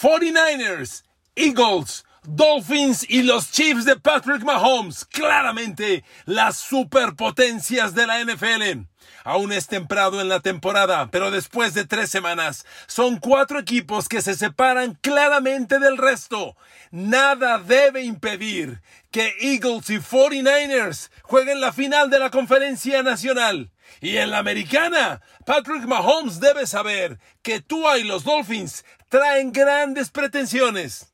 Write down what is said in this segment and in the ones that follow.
49ers, Eagles, Dolphins y los Chiefs de Patrick Mahomes, claramente las superpotencias de la NFL. Aún es temprano en la temporada, pero después de tres semanas, son cuatro equipos que se separan claramente del resto. Nada debe impedir que Eagles y 49ers jueguen la final de la conferencia nacional. Y en la americana, Patrick Mahomes debe saber que Tua y los Dolphins traen grandes pretensiones.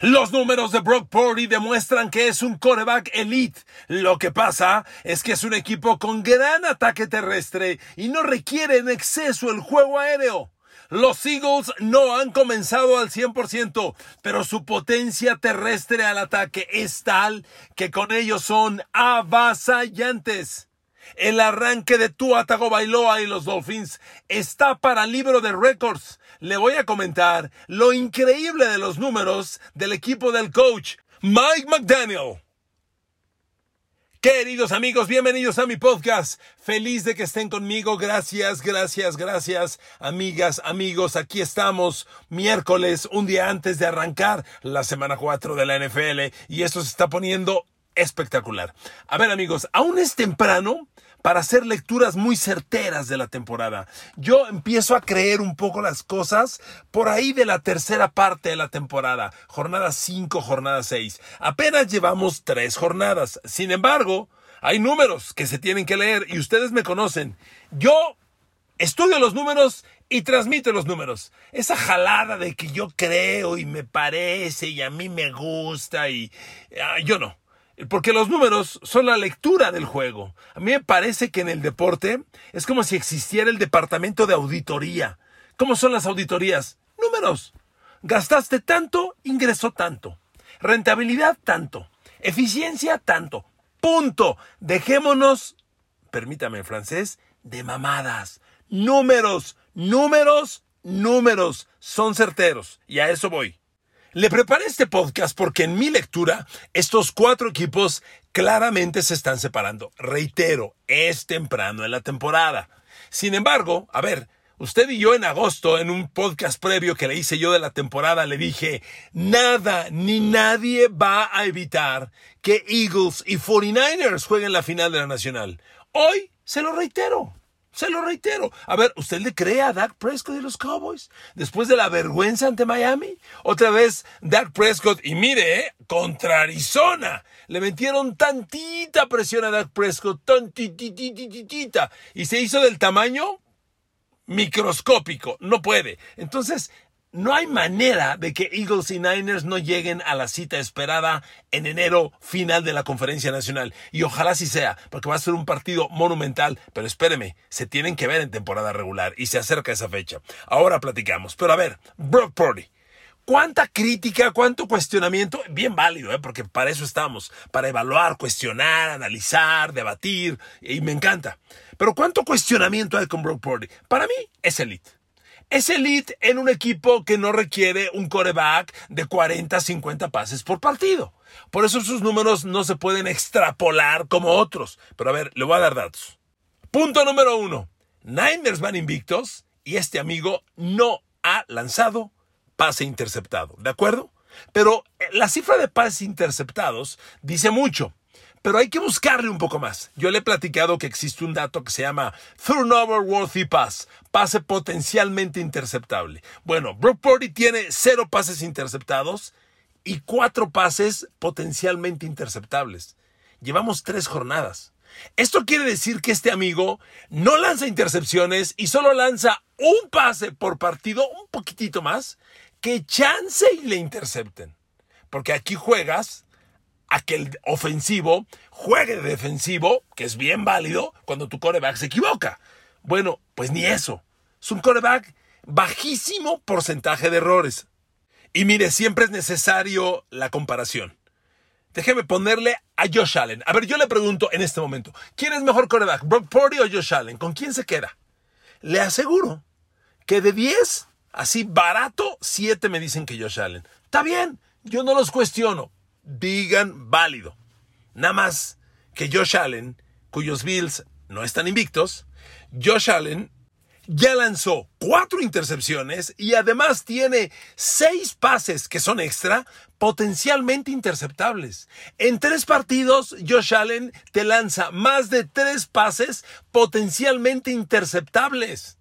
Los números de Brock Purdy demuestran que es un coreback elite. Lo que pasa es que es un equipo con gran ataque terrestre y no requiere en exceso el juego aéreo. Los Eagles no han comenzado al 100%, pero su potencia terrestre al ataque es tal que con ellos son avasallantes. El arranque de Tua Tagovailoa y los Dolphins está para libro de récords. Le voy a comentar lo increíble de los números del equipo del coach Mike McDaniel. Queridos amigos, bienvenidos a mi podcast. Feliz de que estén conmigo. Gracias, gracias, gracias. Amigas, amigos, aquí estamos miércoles, un día antes de arrancar la semana 4 de la NFL y esto se está poniendo espectacular. A ver amigos, aún es temprano para hacer lecturas muy certeras de la temporada. Yo empiezo a creer un poco las cosas por ahí de la tercera parte de la temporada, jornada 5, jornada 6. Apenas llevamos tres jornadas. Sin embargo, hay números que se tienen que leer y ustedes me conocen. Yo estudio los números y transmito los números. Esa jalada de que yo creo y me parece y a mí me gusta y ah, yo no. Porque los números son la lectura del juego. A mí me parece que en el deporte es como si existiera el departamento de auditoría. ¿Cómo son las auditorías? Números. Gastaste tanto, ingresó tanto. Rentabilidad tanto. Eficiencia tanto. Punto. Dejémonos, permítame en francés, de mamadas. Números, números, números. Son certeros. Y a eso voy. Le preparé este podcast porque en mi lectura estos cuatro equipos claramente se están separando. Reitero, es temprano en la temporada. Sin embargo, a ver, usted y yo en agosto, en un podcast previo que le hice yo de la temporada, le dije, nada ni nadie va a evitar que Eagles y 49ers jueguen la final de la Nacional. Hoy se lo reitero. Se lo reitero. A ver, ¿usted le cree a Dak Prescott y los Cowboys? Después de la vergüenza ante Miami. Otra vez Dak Prescott. Y mire, ¿eh? contra Arizona. Le metieron tantita presión a Dak Prescott. Tantitititita. Y se hizo del tamaño microscópico. No puede. Entonces, no hay manera de que Eagles y Niners no lleguen a la cita esperada en enero final de la conferencia nacional. Y ojalá sí sea, porque va a ser un partido monumental. Pero espéreme, se tienen que ver en temporada regular y se acerca esa fecha. Ahora platicamos. Pero a ver, Brock Purdy. ¿Cuánta crítica, cuánto cuestionamiento? Bien válido, ¿eh? porque para eso estamos, para evaluar, cuestionar, analizar, debatir, y me encanta. Pero ¿cuánto cuestionamiento hay con Brock Purdy? Para mí es elite. Es elite en un equipo que no requiere un coreback de 40, 50 pases por partido. Por eso sus números no se pueden extrapolar como otros. Pero a ver, le voy a dar datos. Punto número uno. Niners van invictos y este amigo no ha lanzado pase interceptado. ¿De acuerdo? Pero eh, la cifra de pases interceptados dice mucho pero hay que buscarle un poco más. Yo le he platicado que existe un dato que se llama Turnover Worthy Pass, pase potencialmente interceptable. Bueno, Brock Purdy tiene cero pases interceptados y cuatro pases potencialmente interceptables. Llevamos tres jornadas. Esto quiere decir que este amigo no lanza intercepciones y solo lanza un pase por partido, un poquitito más, que chance y le intercepten. Porque aquí juegas a que el ofensivo juegue de defensivo, que es bien válido cuando tu coreback se equivoca. Bueno, pues ni eso. Es un coreback bajísimo porcentaje de errores. Y mire, siempre es necesario la comparación. Déjeme ponerle a Josh Allen. A ver, yo le pregunto en este momento, ¿quién es mejor coreback, Brock Purdy o Josh Allen? ¿Con quién se queda? Le aseguro que de 10, así barato, 7 me dicen que Josh Allen. Está bien, yo no los cuestiono, digan válido. Nada más que Josh Allen, cuyos Bills no están invictos, Josh Allen ya lanzó cuatro intercepciones y además tiene seis pases que son extra potencialmente interceptables. En tres partidos, Josh Allen te lanza más de tres pases potencialmente interceptables.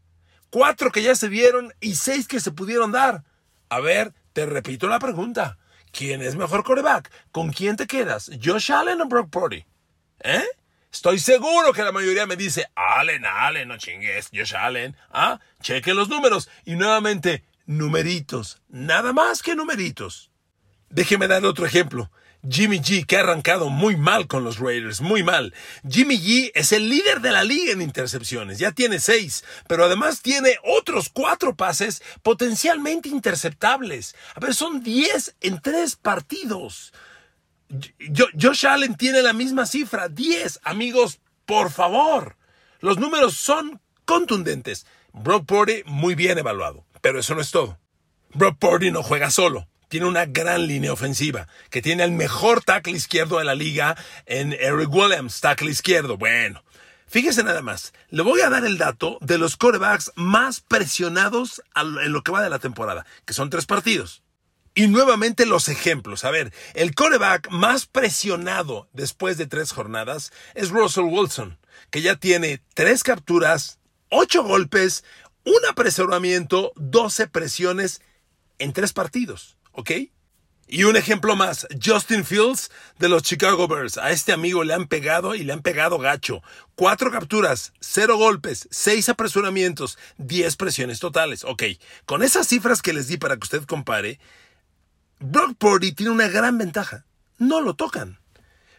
Cuatro que ya se vieron y seis que se pudieron dar. A ver, te repito la pregunta. ¿Quién es mejor coreback? ¿Con quién te quedas? ¿Josh Allen o Brock Purdy? ¿Eh? Estoy seguro que la mayoría me dice, Allen, Allen, no chingues, Josh Allen. Ah, cheque los números. Y nuevamente, numeritos. Nada más que numeritos. Déjeme dar otro ejemplo. Jimmy G, que ha arrancado muy mal con los Raiders, muy mal. Jimmy G es el líder de la liga en intercepciones, ya tiene seis, pero además tiene otros cuatro pases potencialmente interceptables. A ver, son diez en tres partidos. Josh Allen tiene la misma cifra, 10. Amigos, por favor. Los números son contundentes. Brock Purdy muy bien evaluado, pero eso no es todo. Brock Purdy no juega solo. Tiene una gran línea ofensiva, que tiene el mejor tackle izquierdo de la liga en Eric Williams, tackle izquierdo. Bueno, fíjese nada más. Le voy a dar el dato de los quarterbacks más presionados en lo que va de la temporada, que son tres partidos. Y nuevamente los ejemplos. A ver, el coreback más presionado después de tres jornadas es Russell Wilson, que ya tiene tres capturas, ocho golpes, un apresuramiento, doce presiones en tres partidos. ¿Ok? Y un ejemplo más, Justin Fields de los Chicago Bears. A este amigo le han pegado y le han pegado gacho. Cuatro capturas, cero golpes, seis apresuramientos, diez presiones totales. Ok, con esas cifras que les di para que usted compare, Brock Purdy tiene una gran ventaja. No lo tocan.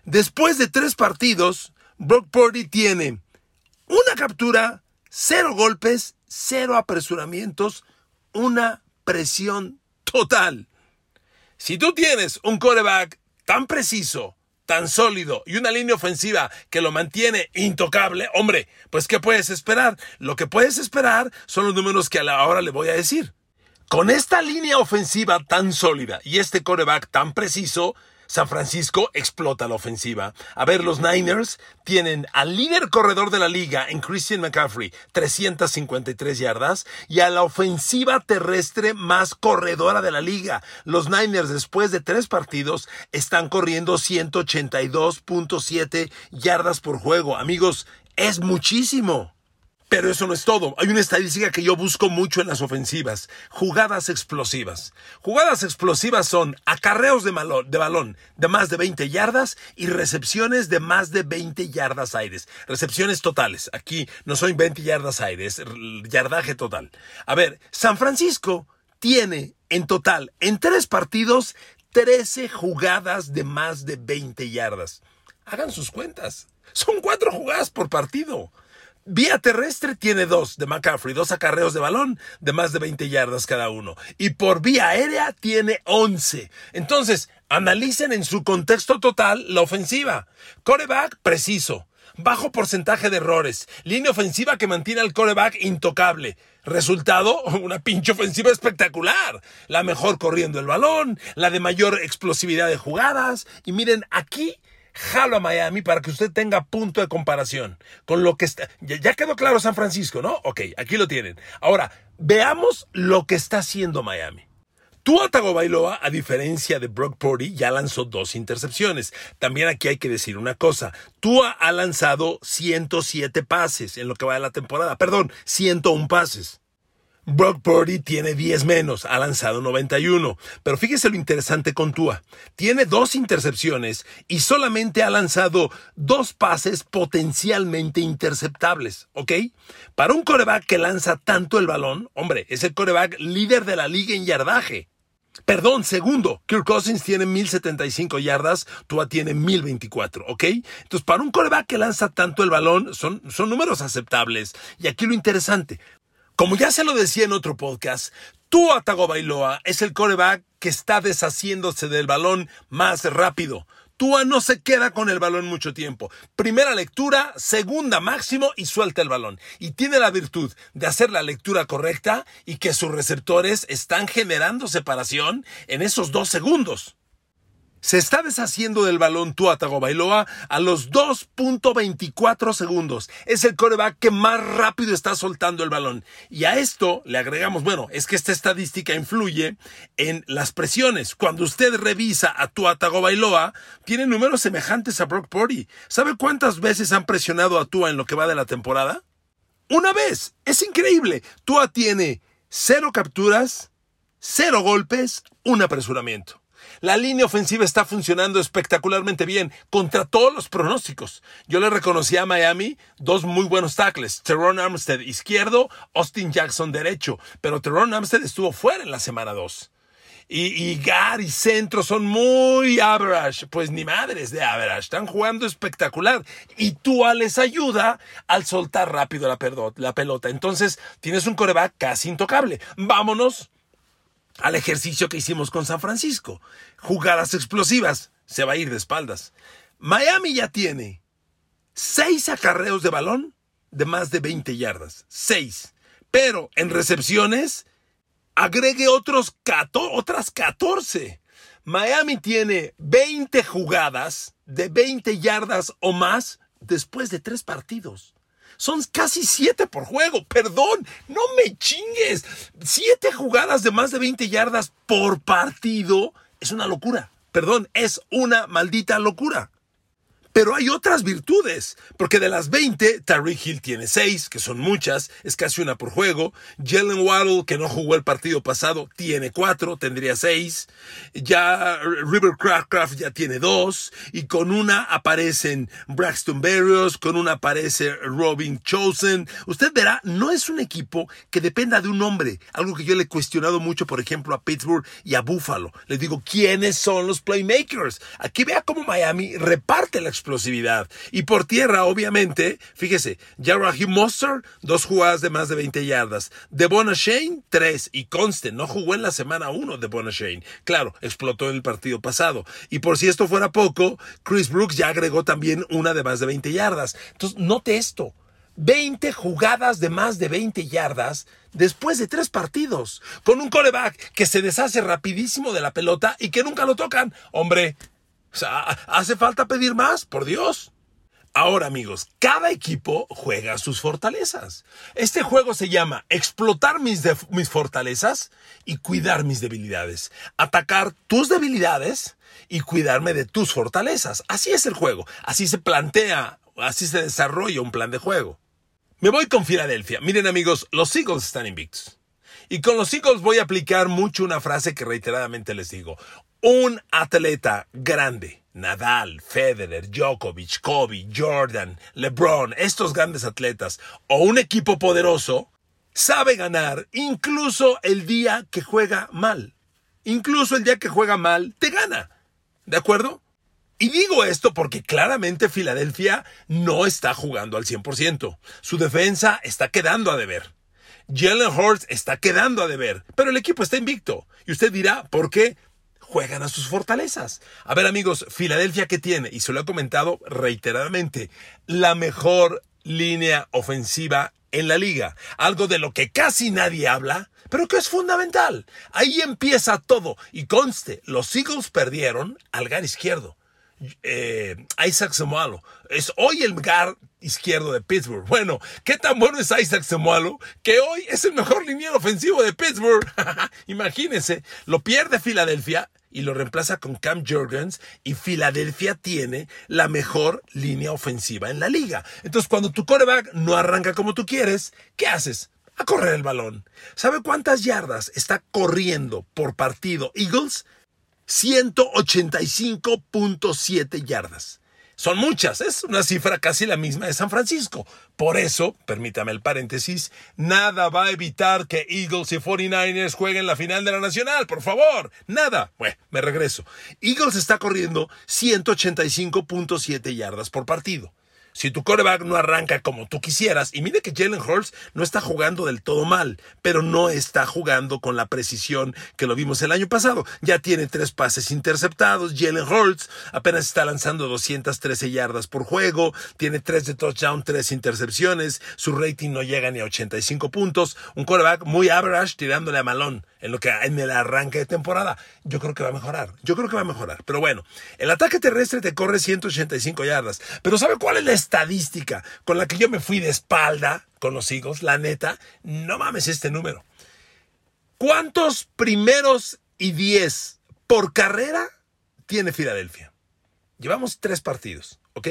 Después de tres partidos, Brock Purdy tiene una captura, cero golpes, cero apresuramientos, una presión total. Si tú tienes un coreback tan preciso, tan sólido y una línea ofensiva que lo mantiene intocable, hombre, pues ¿qué puedes esperar? Lo que puedes esperar son los números que ahora le voy a decir. Con esta línea ofensiva tan sólida y este coreback tan preciso, San Francisco explota la ofensiva. A ver, los Niners tienen al líder corredor de la liga en Christian McCaffrey, 353 yardas, y a la ofensiva terrestre más corredora de la liga. Los Niners, después de tres partidos, están corriendo 182.7 yardas por juego. Amigos, es muchísimo. Pero eso no es todo. Hay una estadística que yo busco mucho en las ofensivas. Jugadas explosivas. Jugadas explosivas son acarreos de, de, balón de más de 20 yardas y recepciones de más de 20 yardas aires. Recepciones totales. Aquí no son 20 yardas aires, yardaje total. A ver, San Francisco tiene en total, en tres partidos, 13 jugadas de más de 20 yardas. Hagan sus cuentas. Son cuatro jugadas por partido. Vía terrestre tiene dos de McCaffrey, dos acarreos de balón de más de 20 yardas cada uno. Y por vía aérea tiene 11. Entonces, analicen en su contexto total la ofensiva. Coreback preciso. Bajo porcentaje de errores. Línea ofensiva que mantiene al coreback intocable. Resultado, una pinche ofensiva espectacular. La mejor corriendo el balón, la de mayor explosividad de jugadas. Y miren, aquí jalo a Miami para que usted tenga punto de comparación con lo que está. Ya, quedó claro San Francisco, ¿no? Ok, aquí lo tienen. Ahora, veamos lo que está haciendo Miami. Tua Tagovailoa, a diferencia de Brock Purdy, ya lanzó dos intercepciones. También aquí hay que decir una cosa. Tua ha lanzado 107 pases en lo que va de la temporada. Perdón, 101 pases. Brock Purdy tiene 10 menos, ha lanzado 91. Pero fíjese lo interesante con Tua. Tiene dos intercepciones y solamente ha lanzado dos pases potencialmente interceptables, ¿ok? Para un coreback que lanza tanto el balón, hombre, es el coreback líder de la liga en yardaje. Perdón, segundo, Kirk Cousins tiene 1075 yardas, Tua tiene 1024, ¿ok? Entonces, para un coreback que lanza tanto el balón, son, son números aceptables. Y aquí lo interesante, como ya se lo decía en otro podcast, Tua Tagovailoa es el coreback que está deshaciéndose del balón más rápido. Tua no se queda con el balón mucho tiempo. Primera lectura, segunda máximo y suelta el balón. Y tiene la virtud de hacer la lectura correcta y que sus receptores están generando separación en esos dos segundos. Se está deshaciendo del balón Tua Tagovailoa a los 2.24 segundos. Es el coreback que más rápido está soltando el balón. Y a esto le agregamos, bueno, es que esta estadística influye en las presiones. Cuando usted revisa a Tua Tagovailoa, tiene números semejantes a Brock Purdy. ¿Sabe cuántas veces han presionado a Tua en lo que va de la temporada? Una vez. Es increíble. Tua tiene cero capturas, cero golpes, un apresuramiento. La línea ofensiva está funcionando espectacularmente bien contra todos los pronósticos. Yo le reconocí a Miami dos muy buenos tackles. Teron Armstead izquierdo, Austin Jackson derecho. Pero Teron Armstead estuvo fuera en la semana 2. Y, y Gar y Centro son muy average. Pues ni madres de average. Están jugando espectacular. Y Tua les ayuda al soltar rápido la, la pelota. Entonces tienes un coreback casi intocable. Vámonos al ejercicio que hicimos con San Francisco. Jugadas explosivas. Se va a ir de espaldas. Miami ya tiene seis acarreos de balón de más de 20 yardas. Seis. Pero en recepciones, agregue otros otras 14. Miami tiene 20 jugadas de 20 yardas o más después de tres partidos. Son casi siete por juego. Perdón, no me chingues. Siete jugadas de más de 20 yardas por partido es una locura. Perdón, es una maldita locura. Pero hay otras virtudes, porque de las 20, Tariq Hill tiene 6, que son muchas, es casi una por juego. Jalen Waddle, que no jugó el partido pasado, tiene 4, tendría 6. Ya River Craft ya tiene 2. Y con una aparecen Braxton Berrios, con una aparece Robin Chosen. Usted verá, no es un equipo que dependa de un hombre. Algo que yo le he cuestionado mucho, por ejemplo, a Pittsburgh y a Buffalo. Le digo, ¿quiénes son los playmakers? Aquí vea cómo Miami reparte la explosividad. Y por tierra, obviamente, fíjese, ya Raheem Monster, dos jugadas de más de 20 yardas. De Shane, tres. Y conste, no jugó en la semana uno de Shane. Claro, explotó en el partido pasado. Y por si esto fuera poco, Chris Brooks ya agregó también una de más de 20 yardas. Entonces, note esto. 20 jugadas de más de 20 yardas después de tres partidos, con un coreback que se deshace rapidísimo de la pelota y que nunca lo tocan. Hombre, ¿hace falta pedir más? Por Dios. Ahora amigos, cada equipo juega sus fortalezas. Este juego se llama explotar mis, mis, fortalezas y cuidar mis debilidades. Atacar tus debilidades y cuidarme de tus fortalezas. Así es el juego. Así se plantea, así se desarrolla un plan de juego. Me voy con Filadelfia. Miren amigos, los Eagles están invictos. Y con los Eagles voy a aplicar mucho una frase que reiteradamente les digo un atleta grande, Nadal, Federer, Djokovic, Kobe, Jordan, LeBron, estos grandes atletas, o un equipo poderoso, sabe ganar incluso el día que juega mal. Incluso el día que juega mal, te gana. ¿De acuerdo? Y digo esto porque claramente Filadelfia no está jugando al 100%. Su defensa está quedando a deber. Jalen Hurts está quedando a deber, pero el equipo está invicto. Y usted dirá, ¿por qué? Juegan a sus fortalezas. A ver amigos, Filadelfia que tiene, y se lo he comentado reiteradamente, la mejor línea ofensiva en la liga. Algo de lo que casi nadie habla, pero que es fundamental. Ahí empieza todo. Y conste, los Eagles perdieron al gar izquierdo. Eh, Isaac Semualo. Es hoy el gar izquierdo de Pittsburgh. Bueno, ¿qué tan bueno es Isaac Semualo? Que hoy es el mejor lineal ofensivo de Pittsburgh. Imagínense, lo pierde Filadelfia y lo reemplaza con Cam Jurgens y Filadelfia tiene la mejor línea ofensiva en la liga. Entonces, cuando tu coreback no arranca como tú quieres, ¿qué haces? A correr el balón. ¿Sabe cuántas yardas está corriendo por partido Eagles? 185.7 yardas. Son muchas, es una cifra casi la misma de San Francisco. Por eso, permítame el paréntesis, nada va a evitar que Eagles y 49ers jueguen la final de la Nacional, por favor. Nada. Bueno, me regreso. Eagles está corriendo 185.7 yardas por partido. Si tu coreback no arranca como tú quisieras, y mire que Jalen Hurts no está jugando del todo mal, pero no está jugando con la precisión que lo vimos el año pasado. Ya tiene tres pases interceptados, Jalen Hurts apenas está lanzando 213 yardas por juego, tiene tres de touchdown, tres intercepciones, su rating no llega ni a 85 puntos, un coreback muy average tirándole a malón en lo que en el arranque de temporada. Yo creo que va a mejorar. Yo creo que va a mejorar. Pero bueno, el ataque terrestre te corre 185 yardas. Pero ¿sabe cuál es la estadística con la que yo me fui de espalda con los Eagles? La neta, no mames este número. ¿Cuántos primeros y diez por carrera tiene Filadelfia? Llevamos tres partidos, ¿ok?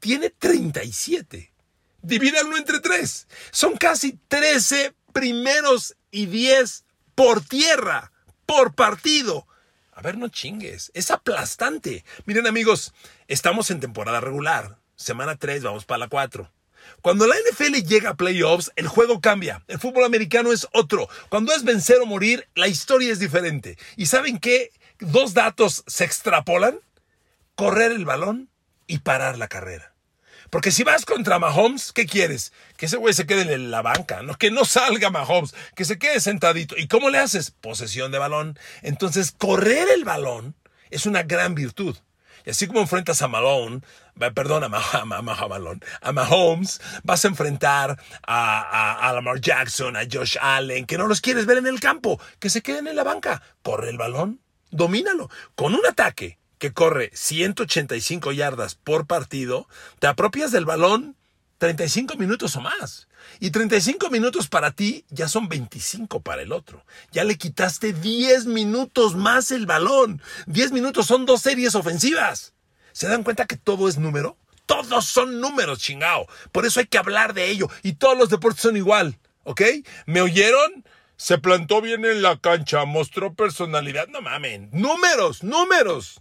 Tiene 37. Divídanlo entre tres. Son casi 13 primeros y 10 por tierra, por partido. A ver, no chingues, es aplastante. Miren amigos, estamos en temporada regular. Semana 3, vamos para la 4. Cuando la NFL llega a playoffs, el juego cambia. El fútbol americano es otro. Cuando es vencer o morir, la historia es diferente. ¿Y saben qué? Dos datos se extrapolan. Correr el balón y parar la carrera. Porque si vas contra Mahomes, ¿qué quieres? Que ese güey se quede en la banca, ¿no? que no salga Mahomes, que se quede sentadito. ¿Y cómo le haces? Posesión de balón. Entonces, correr el balón es una gran virtud. Y así como enfrentas a Malone, perdón, a, a Mahomes, vas a enfrentar a, a, Lamar Jackson, a Josh Allen, que no los quieres ver en el campo, que se queden en la banca. Corre el balón, domínalo. Con un ataque que corre 185 yardas por partido, te apropias del balón 35 minutos o más. Y 35 minutos para ti ya son 25 para el otro. Ya le quitaste 10 minutos más el balón. 10 minutos son dos series ofensivas. ¿Se dan cuenta que todo es número? Todos son números, chingao. Por eso hay que hablar de ello. Y todos los deportes son igual. ¿Ok? ¿Me oyeron? Se plantó bien en la cancha, mostró personalidad. No mamen. Números, números.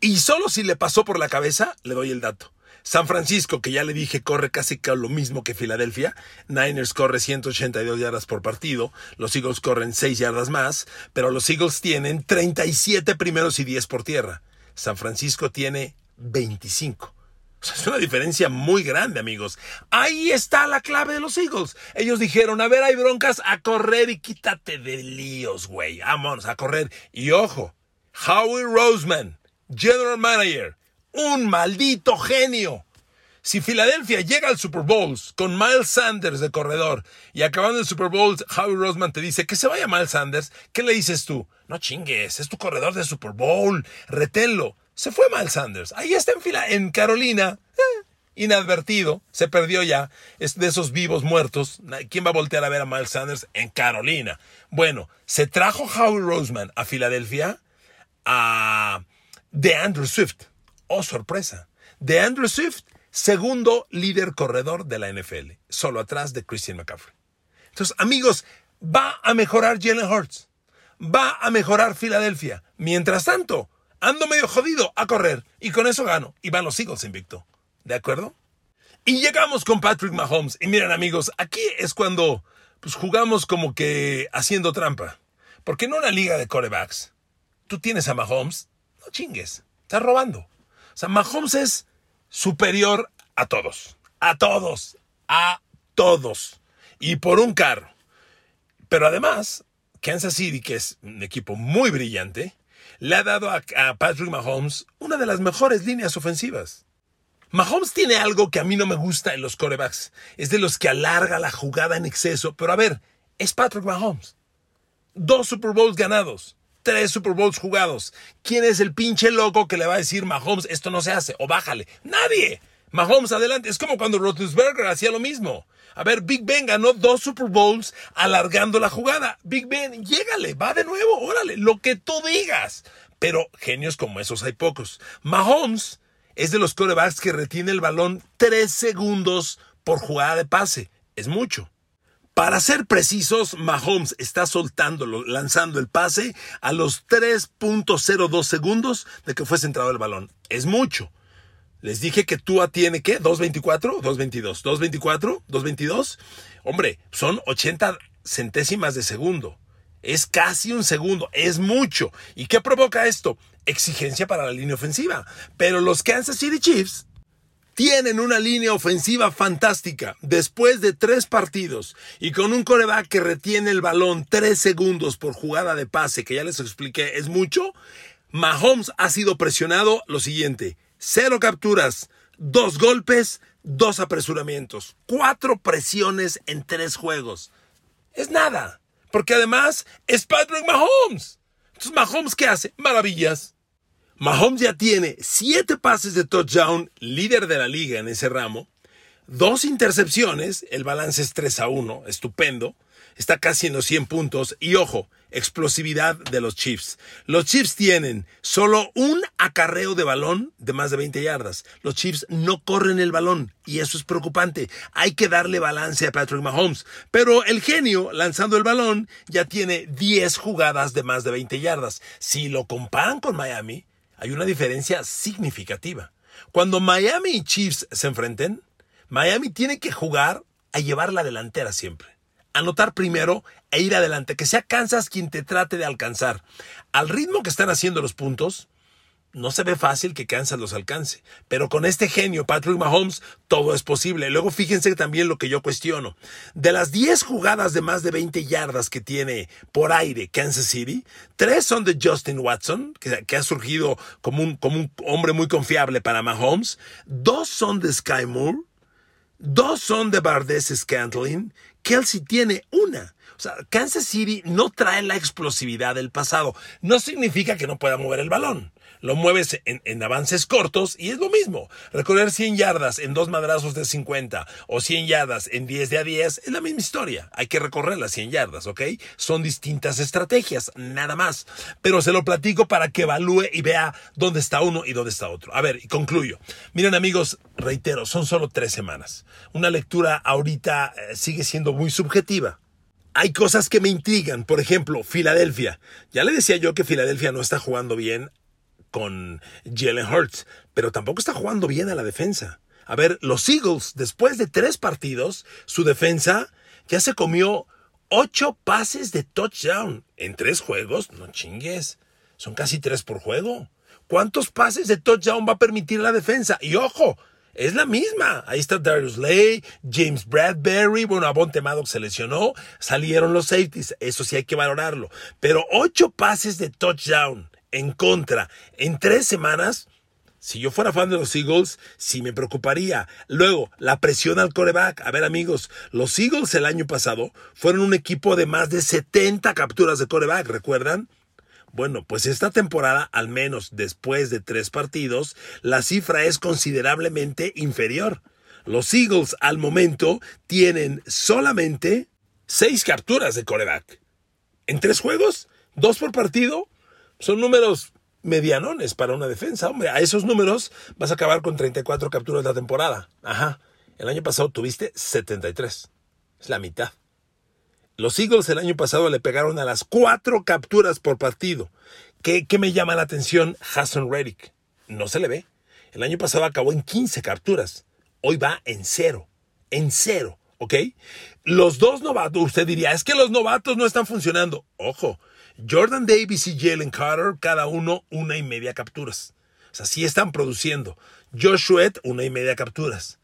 Y solo si le pasó por la cabeza, le doy el dato. San Francisco, que ya le dije, corre casi lo mismo que Filadelfia. Niners corre 182 yardas por partido. Los Eagles corren 6 yardas más. Pero los Eagles tienen 37 primeros y 10 por tierra. San Francisco tiene 25. O sea, es una diferencia muy grande, amigos. Ahí está la clave de los Eagles. Ellos dijeron, a ver, hay broncas, a correr y quítate de líos, güey. Vámonos, a correr. Y ojo, Howie Roseman general manager, un maldito genio. Si Filadelfia llega al Super Bowl con Miles Sanders de corredor y acabando el Super Bowl, Howie Roseman te dice que se vaya Miles Sanders, ¿qué le dices tú? No chingues, es tu corredor de Super Bowl, reténlo. Se fue Miles Sanders. Ahí está en fila, en Carolina. Eh, inadvertido, se perdió ya, es de esos vivos muertos. ¿Quién va a voltear a ver a Miles Sanders en Carolina? Bueno, se trajo Howie Roseman a Filadelfia a de Andrew Swift. Oh, sorpresa. De Andrew Swift, segundo líder corredor de la NFL, solo atrás de Christian McCaffrey. Entonces, amigos, va a mejorar Jalen Hurts. Va a mejorar Filadelfia. Mientras tanto, ando medio jodido a correr y con eso gano. Y van los Eagles invicto. ¿De acuerdo? Y llegamos con Patrick Mahomes. Y miren, amigos, aquí es cuando pues, jugamos como que haciendo trampa. Porque en una liga de corebacks, tú tienes a Mahomes chingues, estás robando. Sea, Mahomes es superior a todos, a todos, a todos. Y por un carro. Pero además, Kansas City, que es un equipo muy brillante, le ha dado a, Patrick Mahomes una de las mejores líneas ofensivas. Mahomes tiene algo que a mí no me gusta en los corebacks. Es de los que alarga la jugada en exceso. Pero a ver, es Patrick Mahomes. Dos Super Bowls ganados tres Super Bowls jugados. ¿Quién es el pinche loco que le va a decir Mahomes, esto no se hace o bájale? Nadie. Mahomes adelante. Es como cuando Roethlisberger hacía lo mismo. A ver, Big Ben ganó dos Super Bowls alargando la jugada. Big Ben, llégale, va de nuevo, órale, lo que tú digas. Pero genios como esos hay pocos. Mahomes es de los corebacks que retiene el balón tres segundos por jugada de pase. Es mucho. Para ser precisos, Mahomes está soltando, lanzando el pase a los 3.02 segundos de que fue centrado el balón. Es mucho. Les dije que Tua tiene, ¿qué? ¿2.24? ¿2.22? ¿2.24? ¿2.22? Hombre, son 80 centésimas de segundo. Es casi un segundo, es mucho. ¿Y qué provoca esto? Exigencia para la línea ofensiva. Pero los Kansas City Chiefs tienen una línea ofensiva fantástica. Después de tres partidos y con un coreback que retiene el balón tres segundos por jugada de pase, que ya les expliqué, es mucho. Mahomes ha sido presionado lo siguiente: cero capturas, dos golpes, dos apresuramientos, cuatro presiones en tres juegos. Es nada, porque además es Patrick Mahomes. Entonces, Mahomes, ¿qué hace? Maravillas. Mahomes ya tiene siete pases de touchdown, líder de la liga en ese ramo, dos intercepciones, el balance es 3 a 1, estupendo, está casi en los 100 puntos y ojo, explosividad de los Chiefs. Los Chiefs tienen solo un acarreo de balón de más de 20 yardas. Los Chiefs no corren el balón y eso es preocupante. Hay que darle balance a Patrick Mahomes. Pero el genio, lanzando el balón, ya tiene 10 jugadas de más de 20 yardas. Si lo comparan con Miami, hay una diferencia significativa. Cuando Miami y Chiefs se enfrenten, Miami tiene que jugar a llevar la delantera siempre anotar primero e ir adelante, que sea Kansas quien te trate de alcanzar. Al ritmo que están haciendo los puntos, no se ve fácil que Kansas los alcance, pero con este genio Patrick Mahomes todo es posible. Luego fíjense también lo que yo cuestiono. De las 10 jugadas de más de 20 yardas que tiene por aire Kansas City, tres son de Justin Watson, que, ha surgido como un, como un hombre muy confiable para Mahomes, dos son de Sky Moore, dos son de Bardes Scantling Kelsey tiene una. O sea, Kansas City no trae la explosividad del pasado. No significa que no pueda mover el balón. Lo mueves en, avances cortos y es lo mismo. Recorrer 100 yardas en dos madrazos de 50 o 100 yardas en 10 de a 10 es la misma historia. Hay que recorrer las 100 yardas, ¿ok? Son distintas estrategias, nada más. Pero se lo platico para que evalúe y vea dónde está uno y dónde está otro. A ver, y concluyo. Miren amigos, reitero, son solo tres semanas. Una lectura ahorita eh, sigue siendo muy subjetiva hay cosas que me intrigan. Por ejemplo, Filadelfia. Ya le decía yo que Filadelfia no está jugando bien con Jalen Hurts, pero tampoco está jugando bien a la defensa. A ver, los Eagles, después de tres partidos, su defensa ya se comió ocho pases de touchdown en tres juegos. No chingues, son casi tres por juego. ¿Cuántos pases de touchdown va a permitir la defensa? Y ojo, es la misma. Ahí está Darius Lay, James Bradbury, bueno, Avonte Maddox se lesionó, salieron los safeties, eso sí hay que valorarlo. Pero ocho pases de touchdown en contra en tres semanas, si yo fuera fan de los Eagles, sí me preocuparía. Luego, la presión al coreback. A ver, amigos, los Eagles el año pasado fueron un equipo de más de 70 capturas de coreback, ¿recuerdan? Bueno, pues esta temporada, al menos después de tres partidos, la cifra es considerablemente inferior. Los Eagles al momento tienen solamente seis capturas de coreback. En tres juegos, dos por partido, son números medianones para una defensa. Hombre, a esos números vas a acabar con 34 capturas de la temporada. Ajá. El año pasado tuviste 73. Es la mitad. Los Eagles el año pasado le pegaron a las cuatro capturas por partido. ¿Qué, me llama la atención? Hassan Reddick. No se le ve. El año pasado acabó en 15 capturas. Hoy va en cero. En cero. ¿Ok? Los dos novatos, usted diría, es que los novatos no están funcionando. Ojo, Jordan Davis y Jalen Carter, cada uno una y media capturas. O sea, sí están produciendo. Joshua, una y media capturas.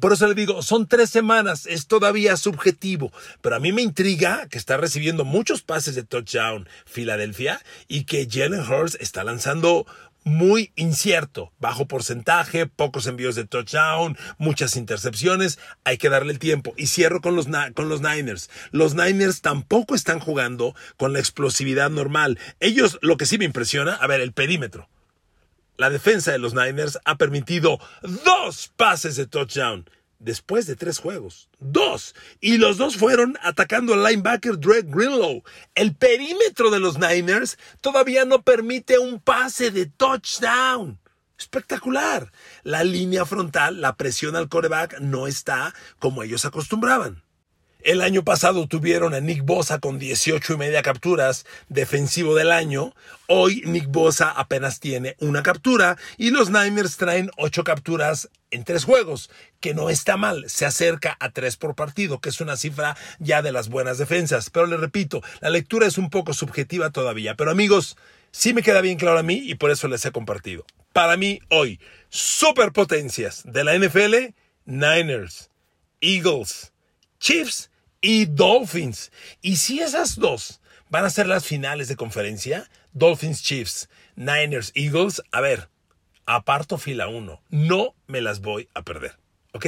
Por eso le digo, son tres semanas, es todavía subjetivo, pero a mí me intriga que está recibiendo muchos pases de touchdown Filadelfia y que Jalen Hurts está lanzando muy incierto, bajo porcentaje, pocos envíos de touchdown, muchas intercepciones, hay que darle el tiempo. Y cierro con los, con los Niners. Los Niners tampoco están jugando con la explosividad normal. Ellos, lo que sí me impresiona, a ver, el perímetro. La defensa de los Niners ha permitido dos pases de touchdown después de tres juegos. Dos. Y los dos fueron atacando al linebacker Drake Greenlow. El perímetro de los Niners todavía no permite un pase de touchdown. Espectacular. La línea frontal, la presión al coreback no está como ellos acostumbraban. El año pasado tuvieron a Nick Bosa con 18 y media capturas, defensivo del año. Hoy Nick Bosa apenas tiene una captura y los Niners traen 8 capturas en tres juegos, que no está mal, se acerca a tres por partido, que es una cifra ya de las buenas defensas. Pero le repito, la lectura es un poco subjetiva todavía. Pero amigos, sí me queda bien claro a mí y por eso les he compartido. para mí hoy, superpotencias de la NFL, Niners, Eagles, Chiefs y Dolphins. Y si esas dos van a ser las finales de conferencia, Dolphins, Chiefs, Niners, Eagles, a ver, aparto fila 1. No me las voy a perder. ¿Ok?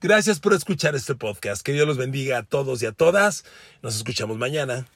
Gracias por escuchar este podcast. Que Dios los bendiga a todos y a todas. Nos escuchamos mañana.